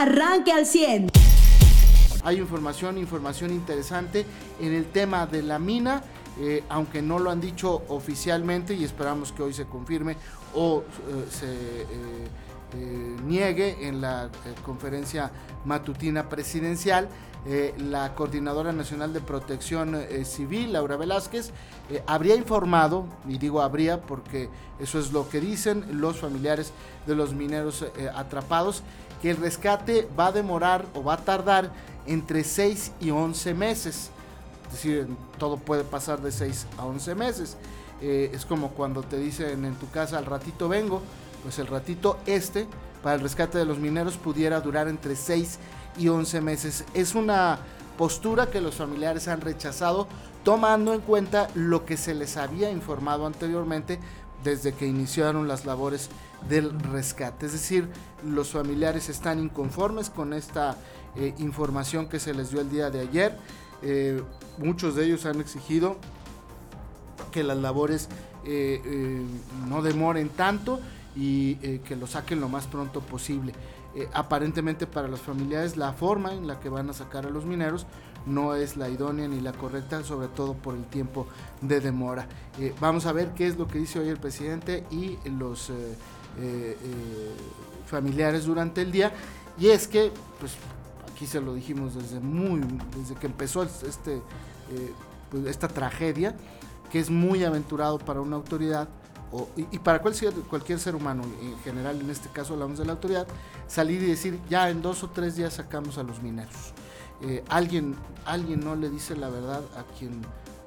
arranque al 100. Hay información, información interesante en el tema de la mina, eh, aunque no lo han dicho oficialmente y esperamos que hoy se confirme o eh, se eh, niegue en la conferencia matutina presidencial. La Coordinadora Nacional de Protección Civil, Laura Velázquez, habría informado, y digo habría porque eso es lo que dicen los familiares de los mineros atrapados, que el rescate va a demorar o va a tardar entre 6 y 11 meses. Es decir, todo puede pasar de 6 a 11 meses. Eh, es como cuando te dicen en tu casa al ratito vengo, pues el ratito este para el rescate de los mineros pudiera durar entre 6 y 11 meses. Es una postura que los familiares han rechazado tomando en cuenta lo que se les había informado anteriormente desde que iniciaron las labores del rescate. Es decir, los familiares están inconformes con esta eh, información que se les dio el día de ayer. Eh, muchos de ellos han exigido que las labores eh, no demoren tanto y que lo saquen lo más pronto posible. aparentemente para los familiares la forma en la que van a sacar a los mineros no es la idónea ni la correcta, sobre todo por el tiempo de demora. vamos a ver qué es lo que dice hoy el presidente y los eh, eh, familiares durante el día. Y es que, pues aquí se lo dijimos desde muy, desde que empezó este, eh, pues, esta tragedia, que es muy aventurado para una autoridad y, para cualquier, cualquier ser humano, en general en este caso hablamos de la autoridad, salir y decir, ya en dos o tres días sacamos a los mineros. alguien, alguien no le dice la verdad a quien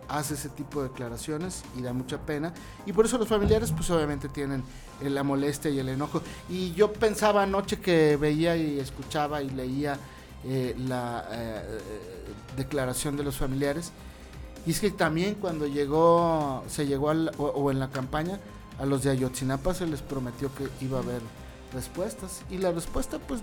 hace ese tipo de declaraciones y da mucha pena. Y por eso los familiares pues obviamente tienen la molestia y el enojo. Y yo pensaba anoche que veía y escuchaba y leía eh, la eh, declaración de los familiares. Y es que también cuando llegó, se llegó al, o, en la campaña, a los de Ayotzinapa se les prometió que iba a haber respuestas. Y la respuesta pues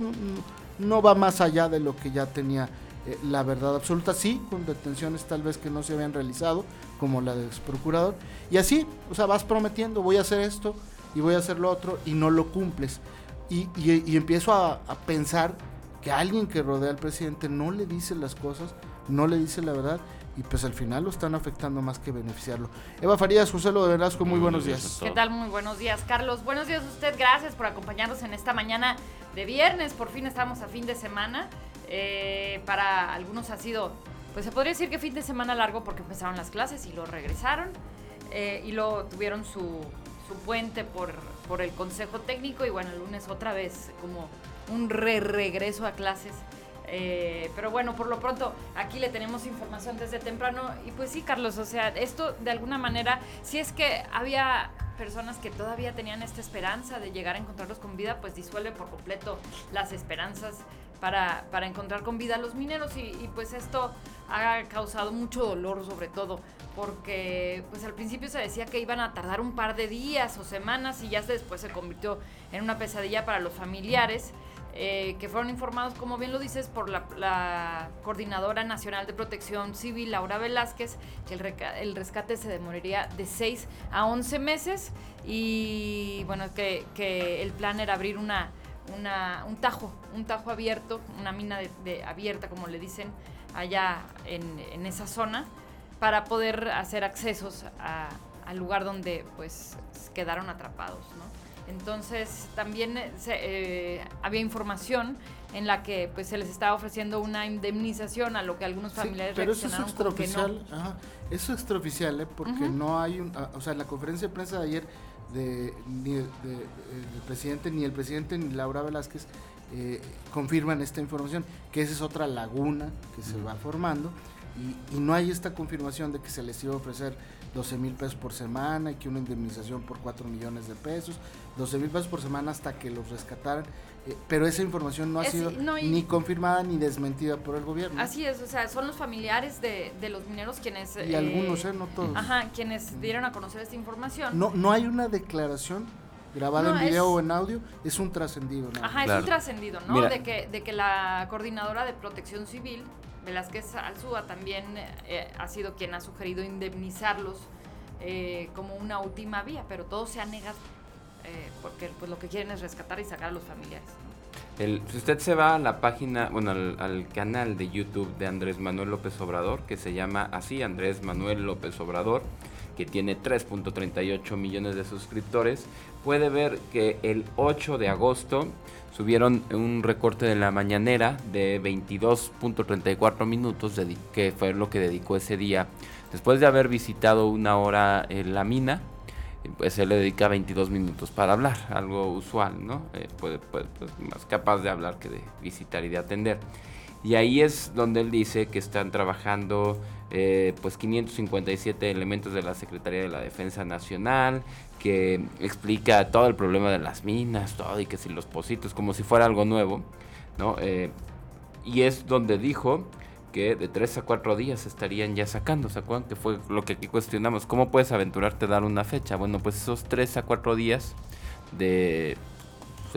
no va más allá de lo que ya tenía eh, la verdad absoluta, sí, con detenciones tal vez que no se habían realizado, como la del procurador, y así, o sea, vas prometiendo, voy a hacer esto y voy a hacer lo otro, y no lo cumples. Y, y, empiezo a, a, pensar que alguien que rodea al presidente no le dice las cosas, no le dice la verdad, y pues al final lo están afectando más que beneficiarlo. Eva Farías, José Lo de Velasco, muy buenos días. ¿Qué tal? Muy buenos días, Carlos. Buenos días a usted, gracias por acompañarnos en esta mañana de viernes, por fin estamos a fin de semana. Eh, para algunos ha sido, pues se podría decir que fin de semana largo porque empezaron las clases y lo regresaron eh, y lo tuvieron su, su puente por, por, el consejo técnico y bueno, el lunes otra vez como un re regreso a clases. Eh, pero bueno, por lo pronto aquí le tenemos información desde temprano. Y pues sí, Carlos, o sea, esto de alguna manera, si es que había personas que todavía tenían esta esperanza de llegar a encontrarlos con vida, pues disuelve por completo las esperanzas para, para encontrar con vida a los mineros. Y, pues esto ha causado mucho dolor sobre todo porque pues al principio se decía que iban a tardar un par de días o semanas y ya después se convirtió en una pesadilla para los familiares eh, que fueron informados, como bien lo dices, por la, Coordinadora Nacional de Protección Civil, Laura Velázquez, que el, rescate se demoraría de 6 a 11 meses. Y bueno, que, el plan era abrir una un tajo, un tajo abierto, una mina abierta, como le dicen, allá en, esa zona, para poder hacer accesos al lugar donde pues quedaron atrapados, Entonces también eh, eh, había información en la que pues se les estaba ofreciendo una indemnización a lo que algunos familiares sí, pero eso es extraoficial, eso es extraoficial, ¿eh? porque no hay un, o sea, en la conferencia de prensa de ayer de, ni el presidente, ni el presidente, ni Laura Velázquez eh, confirman esta información, que esa es otra laguna que se va formando y, y, no hay esta confirmación de que se les iba a ofrecer 12 mil pesos por semana y que una indemnización por 4 millones de pesos, 12 mil pesos por semana hasta que los rescataran. Eh, pero esa información no ha sido ni confirmada ni desmentida por el gobierno. Así es, o sea, son los familiares de, de los mineros quienes... Y algunos, ¿eh? No todos. Ajá, quienes dieron a conocer esta información. No, no hay una declaración grabada en video o en audio, es un trascendido. ¿no? Ajá, es un trascendido, ¿no? De que, de que la coordinadora de protección civil, Velázquez Alzúa, también eh, ha sido quien ha sugerido indemnizarlos eh, como una última vía, pero todo se ha negado. Eh, porque pues lo que quieren es rescatar y sacar a los familiares. Si usted se va a la página, bueno, al, canal de YouTube de Andrés Manuel López Obrador, que se llama así, Andrés Manuel López Obrador, que tiene 3.38 millones de suscriptores, puede ver que el 8 de agosto subieron un recorte de la mañanera de 22.34 minutos, que fue lo que dedicó ese día. Después de haber visitado una hora en la mina, pues él le dedica 22 minutos para hablar, algo usual, ¿no? Eh, puede, pues, más capaz de hablar que de visitar y de atender. Y ahí es donde él dice que están trabajando eh, pues 557 elementos de la Secretaría de la Defensa Nacional, que explica todo el problema de las minas, todo, y que si los positos, como si fuera algo nuevo, ¿no? Eh, y es donde dijo que de 3 a 4 días estarían ya sacando, ¿se acuerdan? Que fue lo que aquí cuestionamos. ¿Cómo puedes aventurarte a dar una fecha? Bueno, pues esos 3 a 4 días de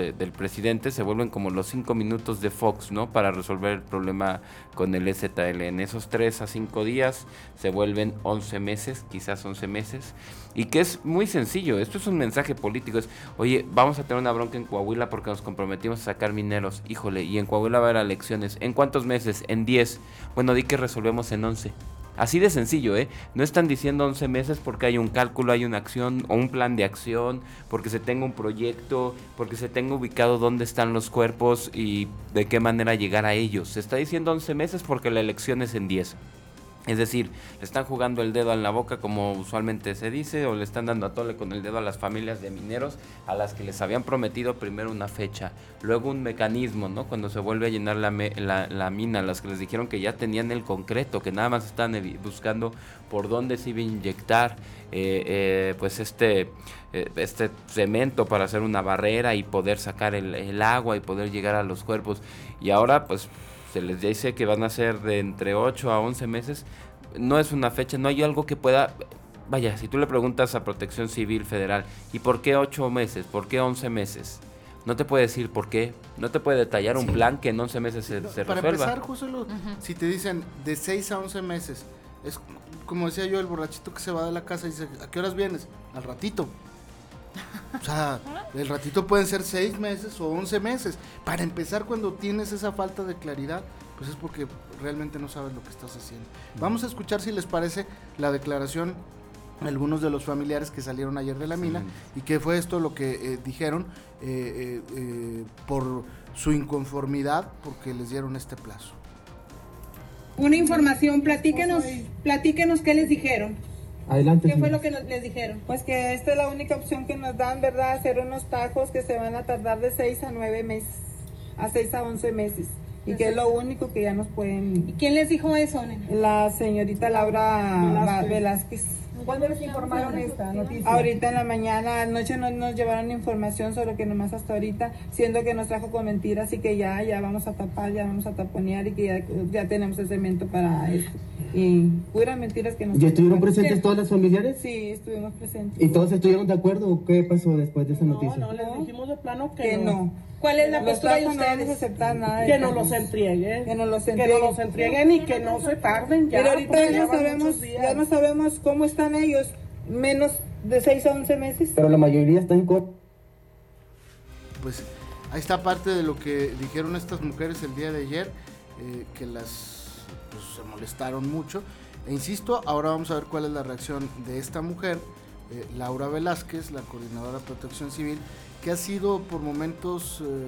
del presidente se vuelven como los cinco minutos de Fox, ¿no? Para resolver el problema con el STL. En esos tres a cinco días se vuelven 11 meses, quizás 11 meses. Y que es muy sencillo, esto es un mensaje político, es, oye, vamos a tener una bronca en Coahuila porque nos comprometimos a sacar mineros, híjole, y en Coahuila va a haber elecciones, ¿en cuántos meses? En 10. Bueno, di que resolvemos en 11. Así de sencillo, ¿eh? No están diciendo 11 meses porque hay un cálculo, hay una acción o un plan de acción, porque se tenga un proyecto, porque se tenga ubicado dónde están los cuerpos y de qué manera llegar a ellos. Se está diciendo 11 meses porque la elección es en 10. Es decir, le están jugando el dedo en la boca como usualmente se dice, o le están dando a tole con el dedo a las familias de mineros a las que les habían prometido primero una fecha, luego un mecanismo, ¿no? Cuando se vuelve a llenar la, la, mina, las que les dijeron que ya tenían el concreto, que nada más están buscando por dónde se iba a inyectar eh, eh, pues este, eh, este cemento para hacer una barrera y poder sacar el agua y poder llegar a los cuerpos. Y ahora pues se les dice que van a ser de entre 8 a 11 meses, no es una fecha, no hay algo que pueda... Vaya, si tú le preguntas a Protección Civil Federal, ¿y por qué 8 meses? ¿Por qué 11 meses? No te puede decir por qué, no te puede detallar un plan que en 11 meses se, se Para empezar, José, si te dicen de 6 a 11 meses, es como decía yo, el borrachito que se va de la casa y dice, ¿a qué horas vienes? Al ratito. O sea, el ratito pueden ser seis meses o once meses. Para empezar, cuando tienes esa falta de claridad, pues es porque realmente no sabes lo que estás haciendo. Vamos a escuchar si les parece la declaración de algunos de los familiares que salieron ayer de la mina y qué fue esto lo que eh, dijeron eh, eh, por su inconformidad porque les dieron este plazo. Una información, platíquenos, platíquenos qué les dijeron. Adelante. ¿Qué fue lo que les dijeron? Pues que esta es la única opción que nos dan, ¿verdad? Hacer unos tajos que se van a tardar de 6 a 9 meses, a 6 a 11 meses. Y que es lo único que ya nos pueden... ¿Y quién les dijo eso, nena? La señorita Laura Velázquez. ¿Cuándo les informaron esta noticia? Ahorita en la mañana, anoche no nos llevaron información, solo que nomás hasta ahorita, siendo que nos trajo con mentiras y que ya, ya vamos a tapar, ya vamos a taponear y que ya, ya tenemos el cemento para esto. Y puras mentiras que nos... ¿Y estuvieron presentes todas las familiares? Sí, estuvimos presentes. ¿Y todos estuvieron de acuerdo o qué pasó después de esa noticia? No, no, les dijimos de plano que, no. ¿Cuál es la postura de ustedes? No aceptar nada. Que no los entreguen. Que no los entreguen. Que no los entreguen y que no se tarden ya. Pero ahorita ya, sabemos, ya no sabemos cómo están ellos, menos de 6 a 11 meses. Pero la mayoría está en corto. Pues ahí está parte de lo que dijeron estas mujeres el día de ayer, eh, que las pues, se molestaron mucho. E insisto, ahora vamos a ver cuál es la reacción de esta mujer, eh, Laura Velázquez, la coordinadora de protección civil, que ha sido por momentos, eh,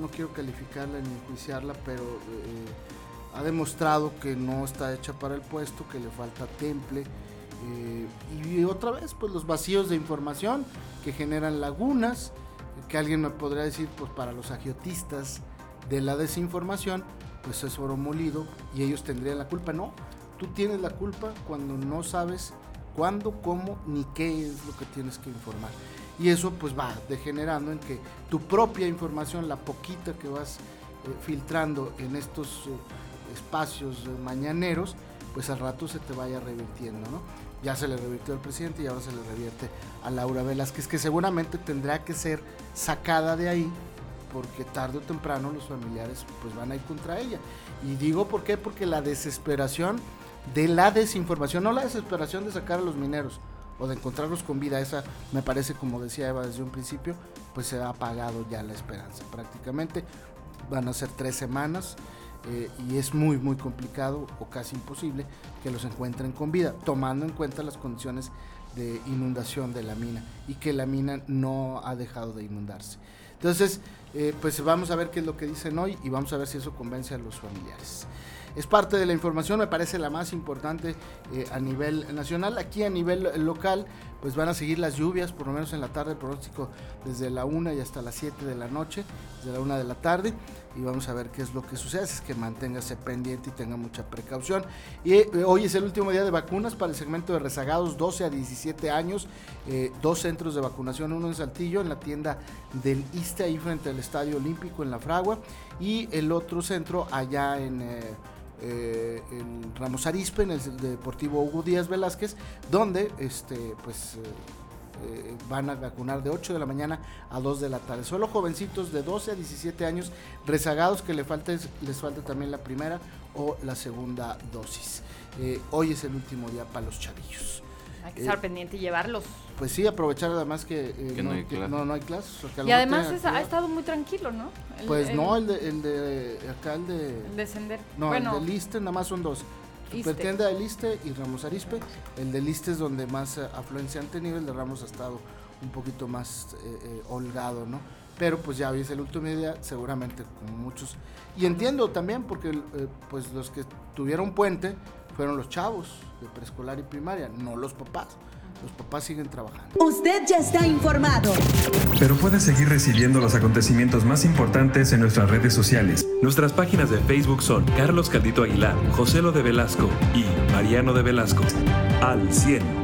no quiero calificarla ni enjuiciarla, pero eh, ha demostrado que no está hecha para el puesto, que le falta temple. y otra vez, pues los vacíos de información que generan lagunas, que alguien me podría decir, pues para los agiotistas de la desinformación, pues es oro molido y ellos tendrían la culpa. No, tú tienes la culpa cuando no sabes cuándo, cómo ni qué es lo que tienes que informar. Y eso pues va degenerando en que tu propia información, la poquita que vas eh, filtrando en estos eh, espacios eh, mañaneros, pues al rato se te vaya revirtiendo, ¿no? Ya se le revirtió al presidente y ahora se le revierte a Laura Velázquez, que seguramente tendrá que ser sacada de ahí porque tarde o temprano los familiares pues van a ir contra ella. Y digo por qué, porque la desesperación de la desinformación, no la desesperación de sacar a los mineros, o de encontrarlos con vida, esa me parece, como decía Eva desde un principio, pues se ha apagado ya la esperanza prácticamente. Van a ser tres semanas eh, y es muy, muy complicado o casi imposible que los encuentren con vida, tomando en cuenta las condiciones de inundación de la mina y que la mina no ha dejado de inundarse. Entonces, eh, pues vamos a ver qué es lo que dicen hoy y vamos a ver si eso convence a los familiares. Es parte de la información, me parece la más importante eh, a nivel nacional. Aquí a nivel local, pues van a seguir las lluvias, por lo menos en la tarde, pronóstico desde la 1 y hasta las 7 de la noche, desde la 1 de la tarde, y vamos a ver qué es lo que sucede, es que manténgase pendiente y tenga mucha precaución. Y eh, hoy es el último día de vacunas para el segmento de rezagados 12 a 17 años, dos centros de vacunación, uno en Saltillo, en la tienda del ISTE, ahí frente al Estadio Olímpico en La Fragua, y el otro centro allá en... Eh, en Ramos Arispe, en el Deportivo Hugo Díaz Velázquez, donde este, pues, eh, eh, van a vacunar de 8 de la mañana a 2 de la tarde. Solo jovencitos de 12 a 17 años rezagados que les falta, les falta también la primera o la segunda dosis. hoy es el último día para los chavillos. Hay que estar pendiente y llevarlos. Pues sí, aprovechar además que, no, hay no, hay clases. y además ha estado muy tranquilo, ¿no? pues no, el de, el de acá el de... El de Sender. No, el de Liste nada más son dos. Supertienda de Liste y Ramos Arispe. El de Liste es donde más eh, afluencia han tenido, el de Ramos ha estado un poquito más eh, eh, holgado, ¿no? Pero pues ya es el último día, seguramente como muchos. Y entiendo también porque pues los que tuvieron puente fueron los chavos de preescolar y primaria, no los papás. Los papás siguen trabajando. Usted ya está informado. Pero puede seguir recibiendo los acontecimientos más importantes en nuestras redes sociales. Nuestras páginas de Facebook son Carlos Caldito Aguilar, José Lo de Velasco y Mariano de Velasco. Al 100.